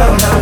no, no.